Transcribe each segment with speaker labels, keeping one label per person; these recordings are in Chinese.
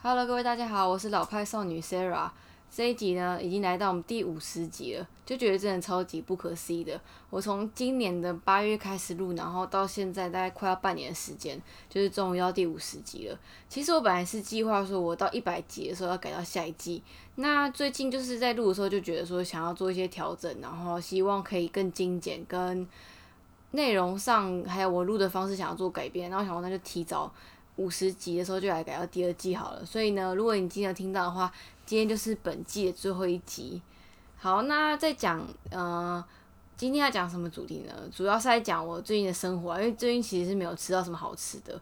Speaker 1: Hello，各位大家好，我是老派少女 Sarah。这一集呢，已经来到我们第五十集了，就觉得真的超级不可思议的。我从今年的八月开始录，然后到现在大概快要半年的时间，就是终于要第五十集了。其实我本来是计划说，我到一百集的时候要改到下一季。那最近就是在录的时候，就觉得说想要做一些调整，然后希望可以更精简，跟内容上还有我录的方式想要做改变。然后想说那就提早。五十集的时候就来改到第二季好了，所以呢，如果你经常听到的话，今天就是本季的最后一集。好，那再讲，呃，今天要讲什么主题呢？主要是在讲我最近的生活，因为最近其实是没有吃到什么好吃的。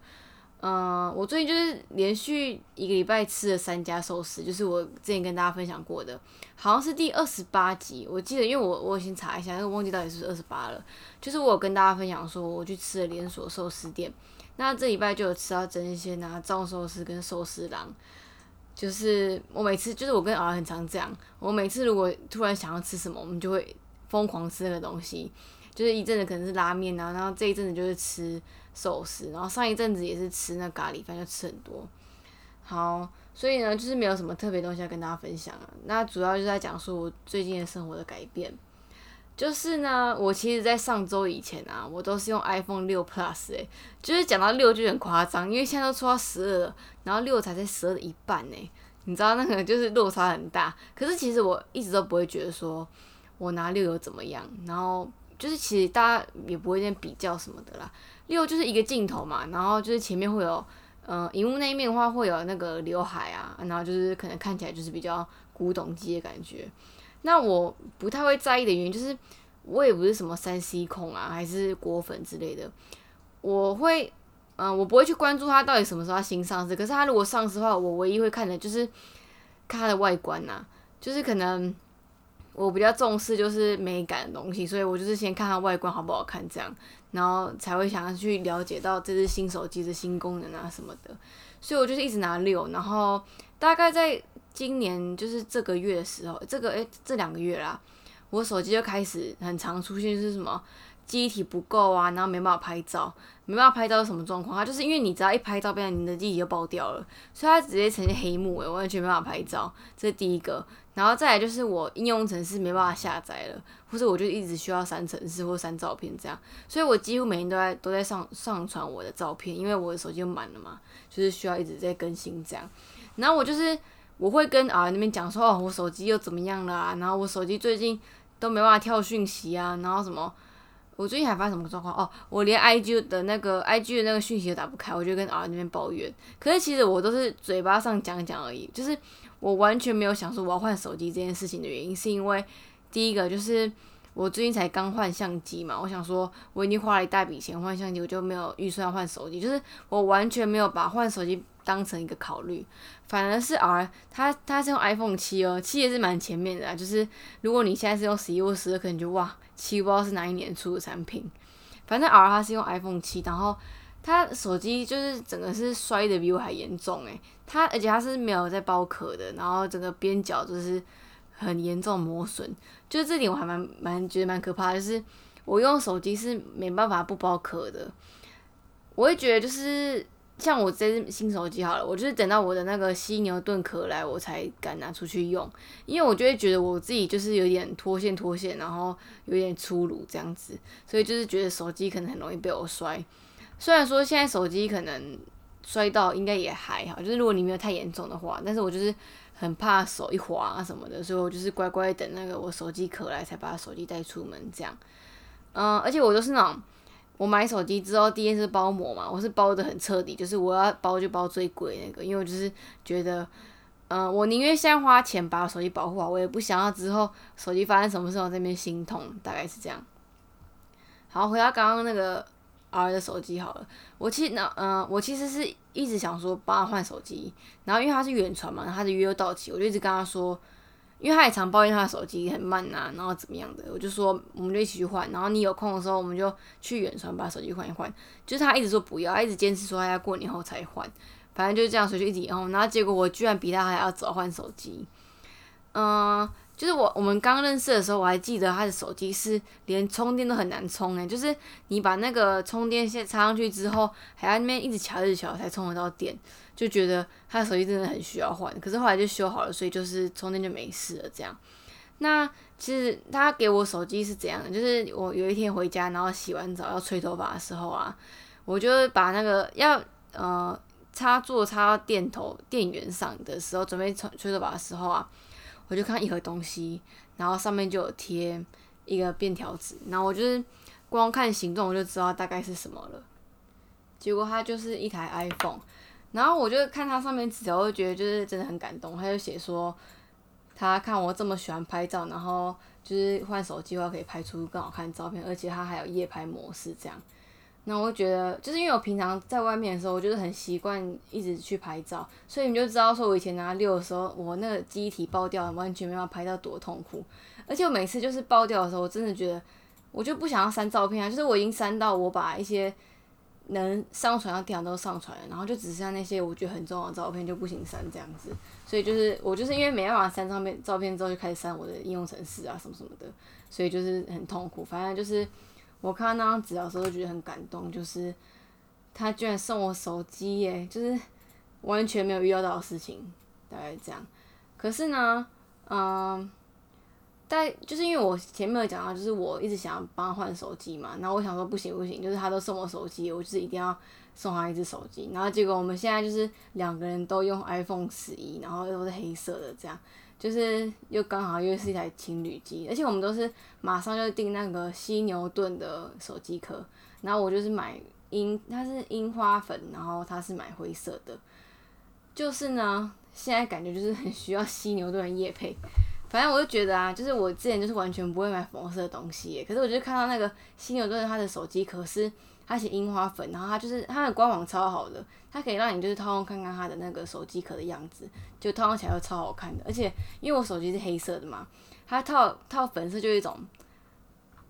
Speaker 1: 嗯，我最近就是连续一个礼拜吃了三家寿司，就是我之前跟大家分享过的，好像是第二十八集，我记得，因为我我先查一下，因为忘记到底是不是二十八了。就是我有跟大家分享说，我去吃了连锁寿司店。那这礼拜就有吃到真鲜啊，藏寿司跟寿司郎，就是我每次就是我跟儿很常这样，我每次如果突然想要吃什么，我们就会疯狂吃那个东西，就是一阵子可能是拉面啊，然后这一阵子就是吃寿司，然后上一阵子也是吃那咖喱饭，就吃很多。好，所以呢，就是没有什么特别东西要跟大家分享啊，那主要就是在讲说我最近的生活的改变。就是呢，我其实，在上周以前啊，我都是用 iPhone 六 Plus 诶，就是讲到六就很夸张，因为现在都出到十二了，然后六才在十二的一半呢，你知道那个就是落差很大。可是其实我一直都不会觉得说我拿六有怎么样，然后就是其实大家也不会在比较什么的啦。六就是一个镜头嘛，然后就是前面会有，呃，荧幕那一面的话会有那个刘海啊，然后就是可能看起来就是比较古董机的感觉。那我不太会在意的原因就是，我也不是什么三 C 控啊，还是果粉之类的。我会，嗯，我不会去关注它到底什么时候它新上市。可是它如果上市的话，我唯一会看的就是看它的外观呐。就是可能我比较重视就是美感的东西，所以我就是先看它外观好不好看这样，然后才会想要去了解到这只新手机的新功能啊什么的。所以我就是一直拿六，然后大概在。今年就是这个月的时候，这个诶，这两个月啦，我手机就开始很常出现是什么记忆体不够啊，然后没办法拍照，没办法拍照是什么状况？它就是因为你只要一拍照，变成你的记忆体就爆掉了，所以它直接呈现黑幕，诶，完全没办法拍照，这是第一个。然后再来就是我应用程式没办法下载了，或者我就一直需要删程式或删照片这样，所以我几乎每天都在都在上上传我的照片，因为我的手机就满了嘛，就是需要一直在更新这样。然后我就是。我会跟啊那边讲说哦，我手机又怎么样了啊？然后我手机最近都没办法跳讯息啊，然后什么？我最近还发生什么状况？哦，我连 I G 的那个 I G 的那个讯息都打不开，我就跟啊那边抱怨。可是其实我都是嘴巴上讲讲而已，就是我完全没有想说我要换手机这件事情的原因，是因为第一个就是我最近才刚换相机嘛，我想说我已经花了一大笔钱换相机，我就没有预算换手机，就是我完全没有把换手机。当成一个考虑，反而是 R，他他是用 iPhone 七哦，七也是蛮前面的啊。就是如果你现在是用十一或十二，可能就哇，七不知道是哪一年出的产品。反正 R 他是用 iPhone 七，然后他手机就是整个是摔的比我还严重诶，他而且他是没有在包壳的，然后整个边角就是很严重磨损，就是这点我还蛮蛮觉得蛮可怕，就是我用手机是没办法不包壳的，我会觉得就是。像我这只新手机好了，我就是等到我的那个犀牛盾壳来，我才敢拿出去用，因为我就会觉得我自己就是有点脱线脱线，然后有点粗鲁这样子，所以就是觉得手机可能很容易被我摔。虽然说现在手机可能摔到应该也还好，就是如果你没有太严重的话，但是我就是很怕手一滑啊什么的，所以我就是乖乖等那个我手机壳来才把手机带出门这样。嗯，而且我都是那种。我买手机之后，第一件是包膜嘛，我是包的很彻底，就是我要包就包最贵那个，因为我就是觉得，嗯，我宁愿现在花钱把手机保护好，我也不想要之后手机发生什么事候这边心痛，大概是这样。好，回到刚刚那个 R 的手机好了，我其实呢嗯，我其实是一直想说帮他换手机，然后因为他是远传嘛，他的约又到期，我就一直跟他说。因为他也常抱怨他的手机很慢啊，然后怎么样的，我就说我们就一起去换，然后你有空的时候我们就去远传把手机换一换。就是他一直说不要，他一直坚持说他要过年后才换，反正就是这样，所以就一直延后。然后结果我居然比他还要早换手机。嗯，就是我我们刚认识的时候，我还记得他的手机是连充电都很难充诶，就是你把那个充电线插上去之后，还要那边一直瞧一直瞧才充得到电，就觉得他的手机真的很需要换。可是后来就修好了，所以就是充电就没事了这样。那其实他给我手机是怎样的？就是我有一天回家，然后洗完澡要吹头发的时候啊，我就把那个要呃插座插到电头电源上的时候，准备吹吹头发的时候啊。我就看一盒东西，然后上面就有贴一个便条纸，然后我就是光看形状我就知道大概是什么了。结果它就是一台 iPhone，然后我就看它上面纸条，我就觉得就是真的很感动。他就写说，他看我这么喜欢拍照，然后就是换手机的话可以拍出更好看的照片，而且它还有夜拍模式这样。那我觉得，就是因为我平常在外面的时候，我就是很习惯一直去拍照，所以你就知道说，我以前拿六的时候，我那个机体爆掉，完全没办法拍到多痛苦。而且我每次就是爆掉的时候，我真的觉得，我就不想要删照片啊，就是我已经删到我把一些能上传到电脑都上传了，然后就只剩下那些我觉得很重要的照片就不行删这样子。所以就是我就是因为没办法删照片照片之后，就开始删我的应用程式啊什么什么的，所以就是很痛苦。反正就是。我看到那张纸的时候，就觉得很感动，就是他居然送我手机耶，就是完全没有预料到的事情，大概这样。可是呢，嗯，但就是因为我前面有讲到，就是我一直想要帮他换手机嘛，然后我想说不行不行，就是他都送我手机，我就是一定要送他一只手机。然后结果我们现在就是两个人都用 iPhone 十一，然后都是黑色的这样。就是又刚好又是一台情侣机，而且我们都是马上就订那个犀牛盾的手机壳，然后我就是买樱，它是樱花粉，然后他是买灰色的，就是呢，现在感觉就是很需要犀牛盾的叶配，反正我就觉得啊，就是我之前就是完全不会买粉红色的东西，可是我就看到那个犀牛盾它的手机壳是。它写樱花粉，然后它就是它的官网超好的，它可以让你就是套用看看它的那个手机壳的样子，就套用起来超好看的。而且因为我手机是黑色的嘛，它套套粉色就一种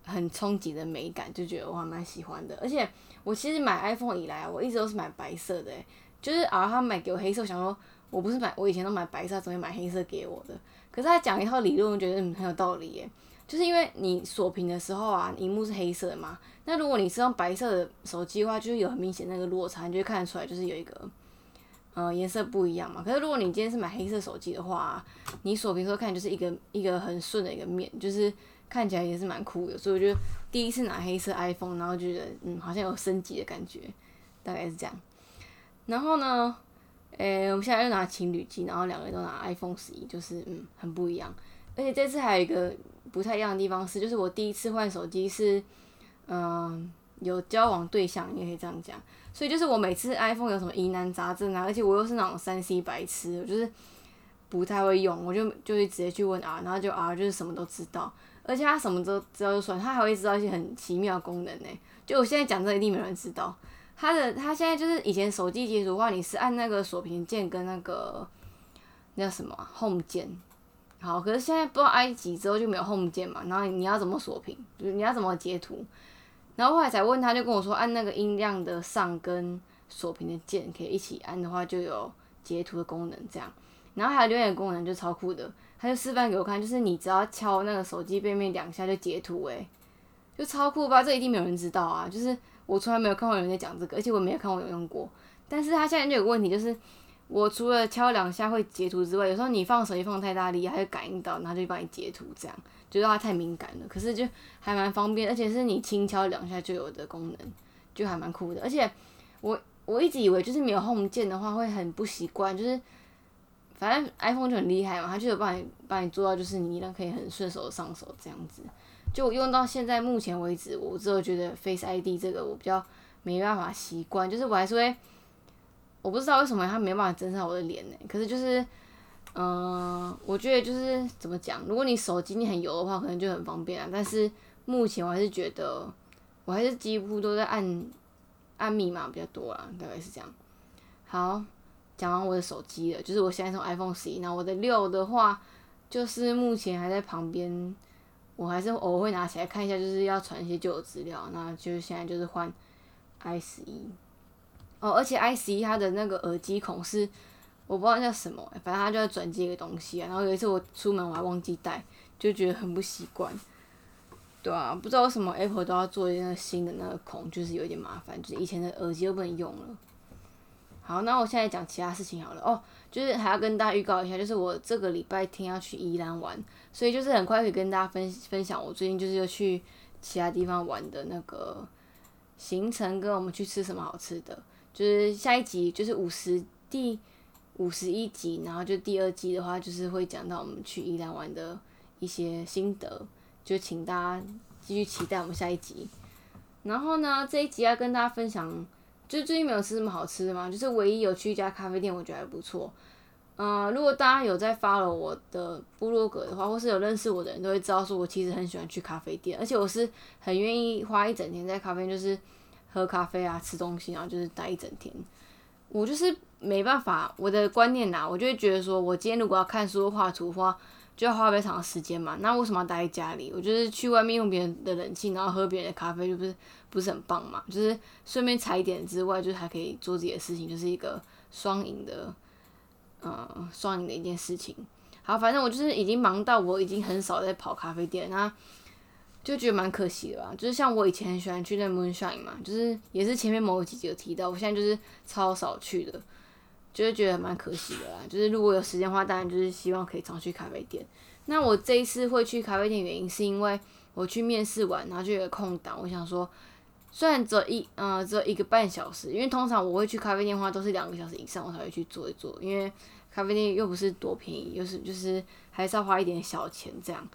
Speaker 1: 很冲击的美感，就觉得我还蛮喜欢的。而且我其实买 iPhone 以来，我一直都是买白色的，就是啊，他买给我黑色，想说我不是买，我以前都买白色，怎么买黑色给我的？可是他讲一套理论，我觉得嗯很有道理耶。就是因为你锁屏的时候啊，荧幕是黑色的嘛。那如果你是用白色的手机的话，就是有很明显那个落差，你就会看得出来，就是有一个，呃，颜色不一样嘛。可是如果你今天是买黑色手机的话，你锁屏时候看就是一个一个很顺的一个面，就是看起来也是蛮酷的。所以我觉得第一次拿黑色 iPhone，然后觉得嗯，好像有升级的感觉，大概是这样。然后呢，诶，我们现在又拿情侣机，然后两个人都拿 iPhone 十一，就是嗯，很不一样。而且这次还有一个。不太一样的地方是，就是我第一次换手机是，嗯，有交往对象，也可以这样讲。所以就是我每次 iPhone 有什么疑难杂症啊，而且我又是那种三 C 白痴，我就是不太会用，我就就会直接去问 R，然后就 R 就是什么都知道，而且他什么都知道就算，他还会知道一些很奇妙的功能呢。就我现在讲这一定没有人知道。他的他现在就是以前手机解锁的话，你是按那个锁屏键跟那个那叫什么 Home 键。好，可是现在不知道埃及之后就没有 Home 键嘛，然后你要怎么锁屏？就是你要怎么截图？然后后来才问他，就跟我说按那个音量的上跟锁屏的键可以一起按的话，就有截图的功能这样。然后还有留言功能就超酷的，他就示范给我看，就是你只要敲那个手机背面两下就截图，诶，就超酷吧？这一定没有人知道啊！就是我从来没有看过有人在讲这个，而且我没有看过有用过。但是他现在就有个问题，就是。我除了敲两下会截图之外，有时候你放手机放太大力，它就感应到，然后就帮你截图，这样觉得它太敏感了。可是就还蛮方便，而且是你轻敲两下就有的功能，就还蛮酷的。而且我我一直以为就是没有 Home 键的话会很不习惯，就是反正 iPhone 就很厉害嘛，它就有帮你帮你做到，就是你依然可以很顺手上手这样子。就用到现在目前为止，我只有觉得 Face ID 这个我比较没办法习惯，就是我还是会。我不知道为什么他没办法增上我的脸呢？可是就是，嗯，我觉得就是怎么讲，如果你手机你很油的话，可能就很方便啊。但是目前我还是觉得，我还是几乎都在按按密码比较多啦，大概是这样。好，讲完我的手机了，就是我现在用 iPhone 十一，那我的六的话，就是目前还在旁边，我还是偶尔会拿起来看一下，就是要传一些旧的资料。那就是现在就是换 i 十一。哦，而且 i 十一它的那个耳机孔是我不知道叫什么、反正他就在转接一个东西啊。然后有一次我出门我还忘记带，就觉得很不习惯。对啊，不知道为什么 Apple 都要做一个新的那个孔，就是有点麻烦，就是以前的耳机又不能用了。好，那我现在讲其他事情好了哦，就是还要跟大家预告一下，就是我这个礼拜天要去宜兰玩，所以就是很快可以跟大家分分享我最近就是又去其他地方玩的那个行程，跟我们去吃什么好吃的。就是下一集就是五十第五十一集，然后就第二季的话，就是会讲到我们去宜兰玩的一些心得，就请大家继续期待我们下一集。然后呢，这一集要跟大家分享。就最近没有吃什么好吃的嘛，就是唯一有去一家咖啡店，我觉得还不错。嗯，如果大家有在发了我的部落格的话，或是有认识我的人都会知道，说我其实很喜欢去咖啡店，而且我是很愿意花一整天在咖啡店，就是喝咖啡啊、吃东西，然后就是待一整天。我就是没办法，我的观念呐，我就会觉得说，我今天如果要看书、画图的话，就要花非常的时间嘛。那为什么要待在家里？我就是去外面用别人的冷气，然后喝别人的咖啡，就不是不是很棒嘛？就是顺便踩点之外，就是还可以做自己的事情，就是一个双赢的，呃，双赢的一件事情。好，反正我就是已经忙到我已经很少在跑咖啡店，那就觉得蛮可惜的吧。就是像我以前很喜欢去那 Moonshine 嘛，就是也是前面某几集有提到，我现在就是超少去的。就是觉得蛮可惜的啦，就是如果有时间的话，当然就是希望可以常去咖啡店。那我这一次会去咖啡店原因是因为我去面试完，然后就有空档，我想说，虽然只有一呃只有一个半小时，因为通常我会去咖啡店的话都是两个小时以上我才会去坐一坐，因为咖啡店又不是多便宜，又是就是还是要花一点小钱这样。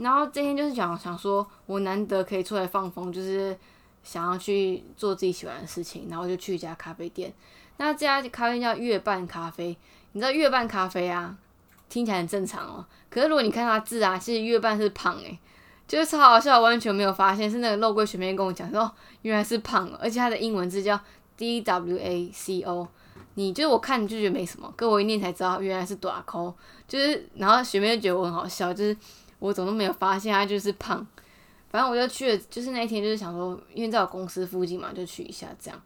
Speaker 1: 然后这天就是想想说我难得可以出来放风，就是想要去做自己喜欢的事情，然后就去一家咖啡店。那这家咖啡叫月半咖啡，你知道月半咖啡啊，听起来很正常哦。可是如果你看它字啊，其实月半是胖诶，就是超好笑，完全没有发现。是那个肉桂学妹跟我讲说，哦原来是胖，而且它的英文字叫 D W A C O。你就是我看你就觉得没什么，跟我一念才知道原来是短扣。就是然后学妹就觉得我很好笑，就是我怎么都没有发现它就是胖。反正我就去了，就是那一天就是想说，因为在我公司附近嘛，就去一下这样。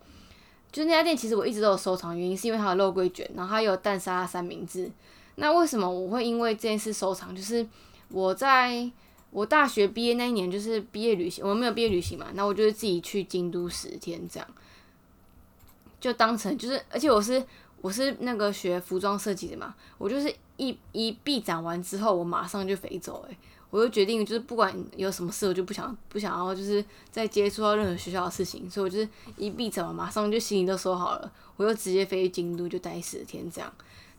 Speaker 1: 就那家店，其实我一直都有收藏，原因是因为它的肉桂卷，然后它有蛋沙三明治。那为什么我会因为这件事收藏？就是我在我大学毕业那一年，就是毕业旅行，我没有毕业旅行嘛，那我就是自己去京都十天这样，就当成就是，而且我是我是那个学服装设计的嘛，我就是一一毕展完之后，我马上就飞走，诶。我就决定，就是不管有什么事，我就不想不想要，就是再接触到任何学校的事情，所以我就是一闭着嘛，马上就行李都收好了，我就直接飞去京都，就待十天这样。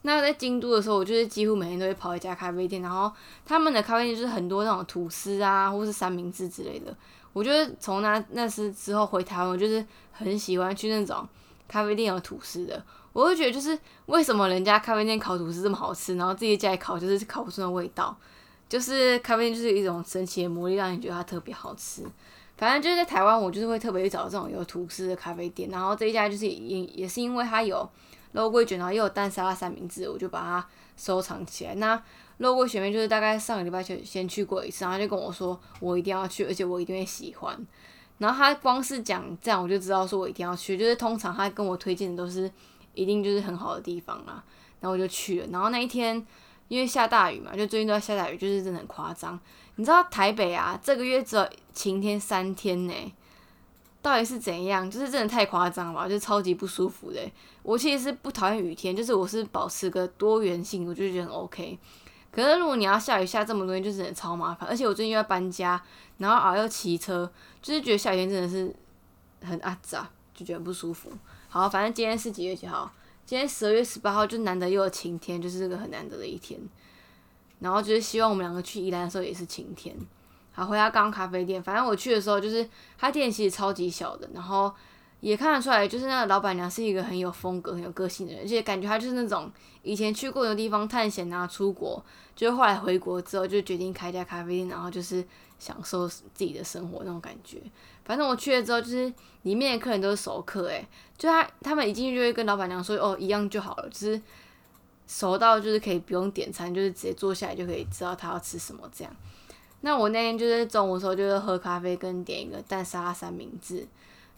Speaker 1: 那在京都的时候，我就是几乎每天都会跑一家咖啡店，然后他们的咖啡店就是很多那种吐司啊，或是三明治之类的。我就是从那那时之后回台湾，我就是很喜欢去那种咖啡店有吐司的。我会觉得就是为什么人家咖啡店烤吐司这么好吃，然后自己家里烤就是烤不出那味道。就是咖啡店就是一种神奇的魔力，让你觉得它特别好吃。反正就是在台湾，我就是会特别去找这种有吐司的咖啡店。然后这一家就是也也是因为它有肉桂卷，然后又有蛋沙拉三明治，我就把它收藏起来。那肉桂学妹就是大概上个礼拜就先去过一次，然后就跟我说我一定要去，而且我一定会喜欢。然后他光是讲这样，我就知道说我一定要去。就是通常他跟我推荐的都是一定就是很好的地方啦，然后我就去了。然后那一天。因为下大雨嘛，就最近都在下大雨，就是真的很夸张。你知道台北啊，这个月只有晴天三天呢，到底是怎样？就是真的太夸张了，就超级不舒服的。我其实是不讨厌雨天，就是我是保持个多元性，我就觉得很 OK。可是如果你要下雨下这么多天，就真的超麻烦。而且我最近又要搬家，然后啊又骑车，就是觉得下雨天真的是很阿杂，就觉得不舒服。好，反正今天是几月几号？今天十二月十八号，就难得又有晴天，就是这个很难得的一天。然后就是希望我们两个去宜兰的时候也是晴天。好，回到刚咖啡店，反正我去的时候，就是他店其实超级小的，然后也看得出来，就是那个老板娘是一个很有风格、很有个性的人，而且感觉她就是那种以前去过的地方探险啊，出国，就是后来回国之后就决定开家咖啡店，然后就是享受自己的生活那种感觉。反正我去了之后，就是里面的客人都是熟客，诶，就他他们一进去就会跟老板娘说，哦，一样就好了，就是熟到就是可以不用点餐，就是直接坐下来就可以知道他要吃什么这样。那我那天就是中午的时候就是喝咖啡跟点一个蛋沙拉三明治，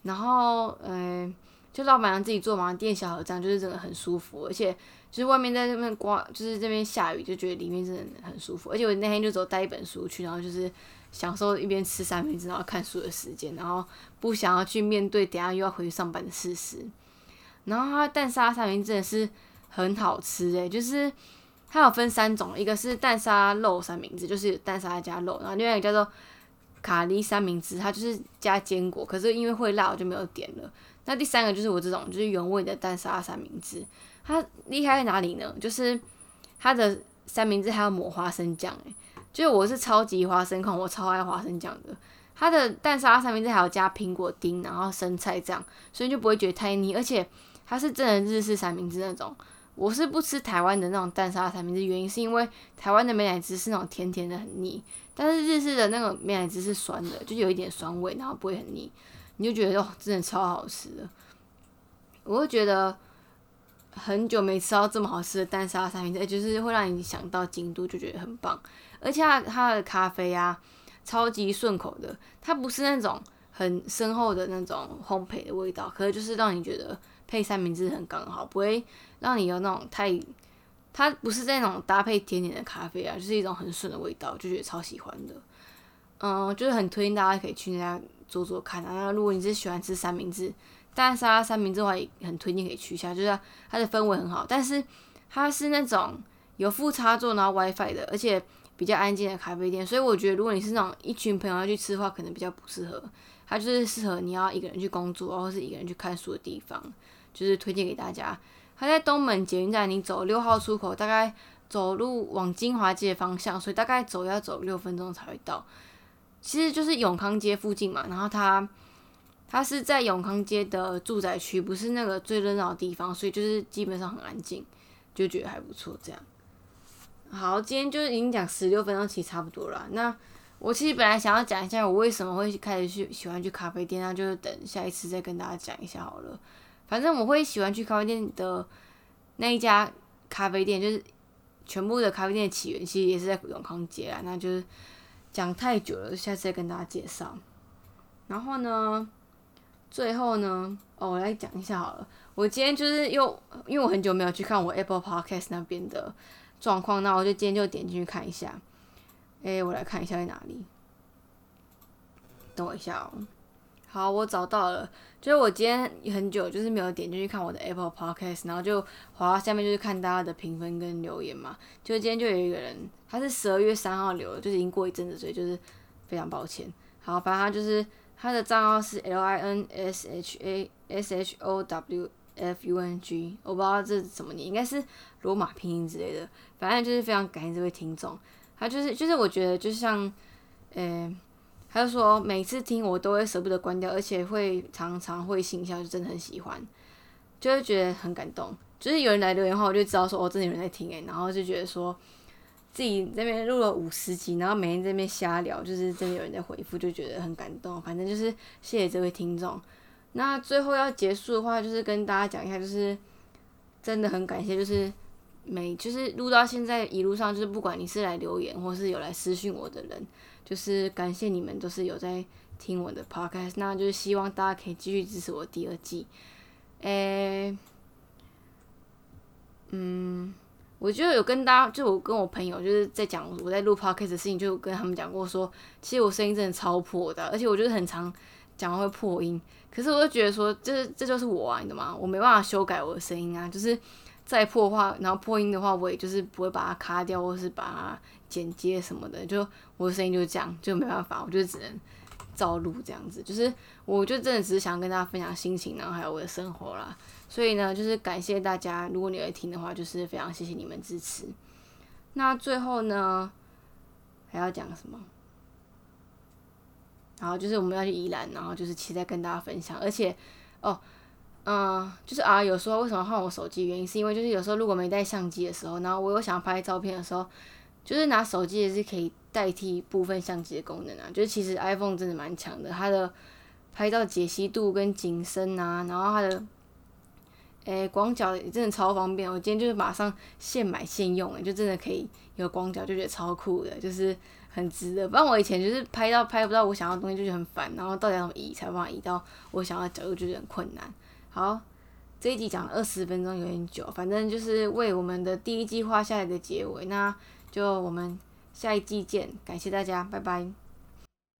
Speaker 1: 然后嗯，就老板娘自己做嘛，店小盒这样就是真的很舒服，而且就是外面在这边刮，就是这边下雨，就觉得里面真的很舒服。而且我那天就走带一本书去，然后就是享受一边吃三明治然后看书的时间，然后不想要去面对等下又要回去上班的事实。然后它蛋沙三明治真的是很好吃诶，就是它有分三种，一个是蛋沙肉三明治，就是蛋沙加肉，然后另外一个叫做卡喱三明治，它就是加坚果，可是因为会辣，我就没有点了。那第三个就是我这种就是原味的蛋沙拉三明治，它厉害在哪里呢？就是它的三明治还要抹花生酱诶，就是我是超级花生控，我超爱花生酱的。它的蛋沙拉三明治还要加苹果丁，然后生菜这样，所以就不会觉得太腻，而且。它是真的日式三明治那种，我是不吃台湾的那种蛋沙三明治，原因是因为台湾的美乃滋是那种甜甜的很腻，但是日式的那个美乃滋是酸的，就有一点酸味，然后不会很腻，你就觉得哦，真的超好吃的。我会觉得很久没吃到这么好吃的蛋沙三明治，就是会让你想到京都，就觉得很棒。而且它它的咖啡啊，超级顺口的，它不是那种很深厚的那种烘焙的味道，可是就是让你觉得。配三明治很刚好，不会让你有那种太，它不是那种搭配甜点的咖啡啊，就是一种很顺的味道，就觉得超喜欢的。嗯，就是很推荐大家可以去那家做做看啊。那如果你是喜欢吃三明治，蛋沙三明治的话，也很推荐可以去一下，就是它的氛围很好。但是它是那种有副插座然后 WiFi 的，而且比较安静的咖啡店，所以我觉得如果你是那种一群朋友要去吃的话，可能比较不适合。它就是适合你要一个人去工作，或是一个人去看书的地方。就是推荐给大家，它在东门捷运站，你走六号出口，大概走路往金华街方向，所以大概走要走六分钟才会到。其实就是永康街附近嘛，然后它它是在永康街的住宅区，不是那个最热闹的地方，所以就是基本上很安静，就觉得还不错。这样，好，今天就是已经讲十六分钟，其实差不多了。那我其实本来想要讲一下我为什么会开始去喜欢去咖啡店，那就是等下一次再跟大家讲一下好了。反正我会喜欢去咖啡店的那一家咖啡店，就是全部的咖啡店的起源其实也是在永康街啊。那就是讲太久了，下次再跟大家介绍。然后呢，最后呢，哦，我来讲一下好了。我今天就是又因为我很久没有去看我 Apple Podcast 那边的状况，那我就今天就点进去看一下。哎，我来看一下在哪里。等我一下哦。好，我找到了。就是我今天很久就是没有点进去看我的 Apple Podcast，然后就滑到下面就是看大家的评分跟留言嘛。就今天就有一个人，他是十二月三号留的，就是已经过一阵子，所以就是非常抱歉。好，反正他就是他的账号是 L I N S H A S H O W F U N G，我不知道这是什么，你应该是罗马拼音之类的。反正就是非常感谢这位听众，他就是就是我觉得就像，呃。他就说，每次听我都会舍不得关掉，而且会常常会心笑，就真的很喜欢，就会觉得很感动。就是有人来留言的话，我就知道说，哦，真的有人在听诶，然后就觉得说自己这边录了五十集，然后每天这边瞎聊，就是真的有人在回复，就觉得很感动。反正就是谢谢这位听众。那最后要结束的话，就是跟大家讲一下，就是真的很感谢，就是每就是录到现在一路上，就是不管你是来留言，或是有来私讯我的人。就是感谢你们都是有在听我的 podcast，那就是希望大家可以继续支持我第二季。诶，嗯，我就有跟大家，就我跟我朋友就是在讲我在录 podcast 的事情，就跟他们讲过说，其实我声音真的超破的，而且我就是很常讲会破音，可是我就觉得说，这这就是我啊，你懂吗？我没办法修改我的声音啊，就是再破话，然后破音的话，我也就是不会把它卡掉，或是把它。剪接什么的，就我的声音就是这样，就没办法，我就只能照录这样子。就是我就真的只是想跟大家分享心情，然后还有我的生活啦。所以呢，就是感谢大家，如果你会听的话，就是非常谢谢你们支持。那最后呢，还要讲什么？然后就是我们要去宜兰，然后就是期待跟大家分享。而且哦，嗯，就是啊，有时候为什么换我手机？原因是因为就是有时候如果没带相机的时候，然后我又想拍照片的时候。就是拿手机也是可以代替部分相机的功能啊，就是其实 iPhone 真的蛮强的，它的拍照解析度跟景深啊，然后它的诶广角也真的超方便。我今天就是马上现买现用，诶，就真的可以有广角，就觉得超酷的，就是很值的。不然我以前就是拍到拍不到我想要的东西，就觉得很烦，然后到底要移才把它移到我想要的角度，就觉得很困难。好，这一集讲了二十分钟，有点久，反正就是为我们的第一季画下来的结尾。那。就我们下一季见感谢大家拜拜。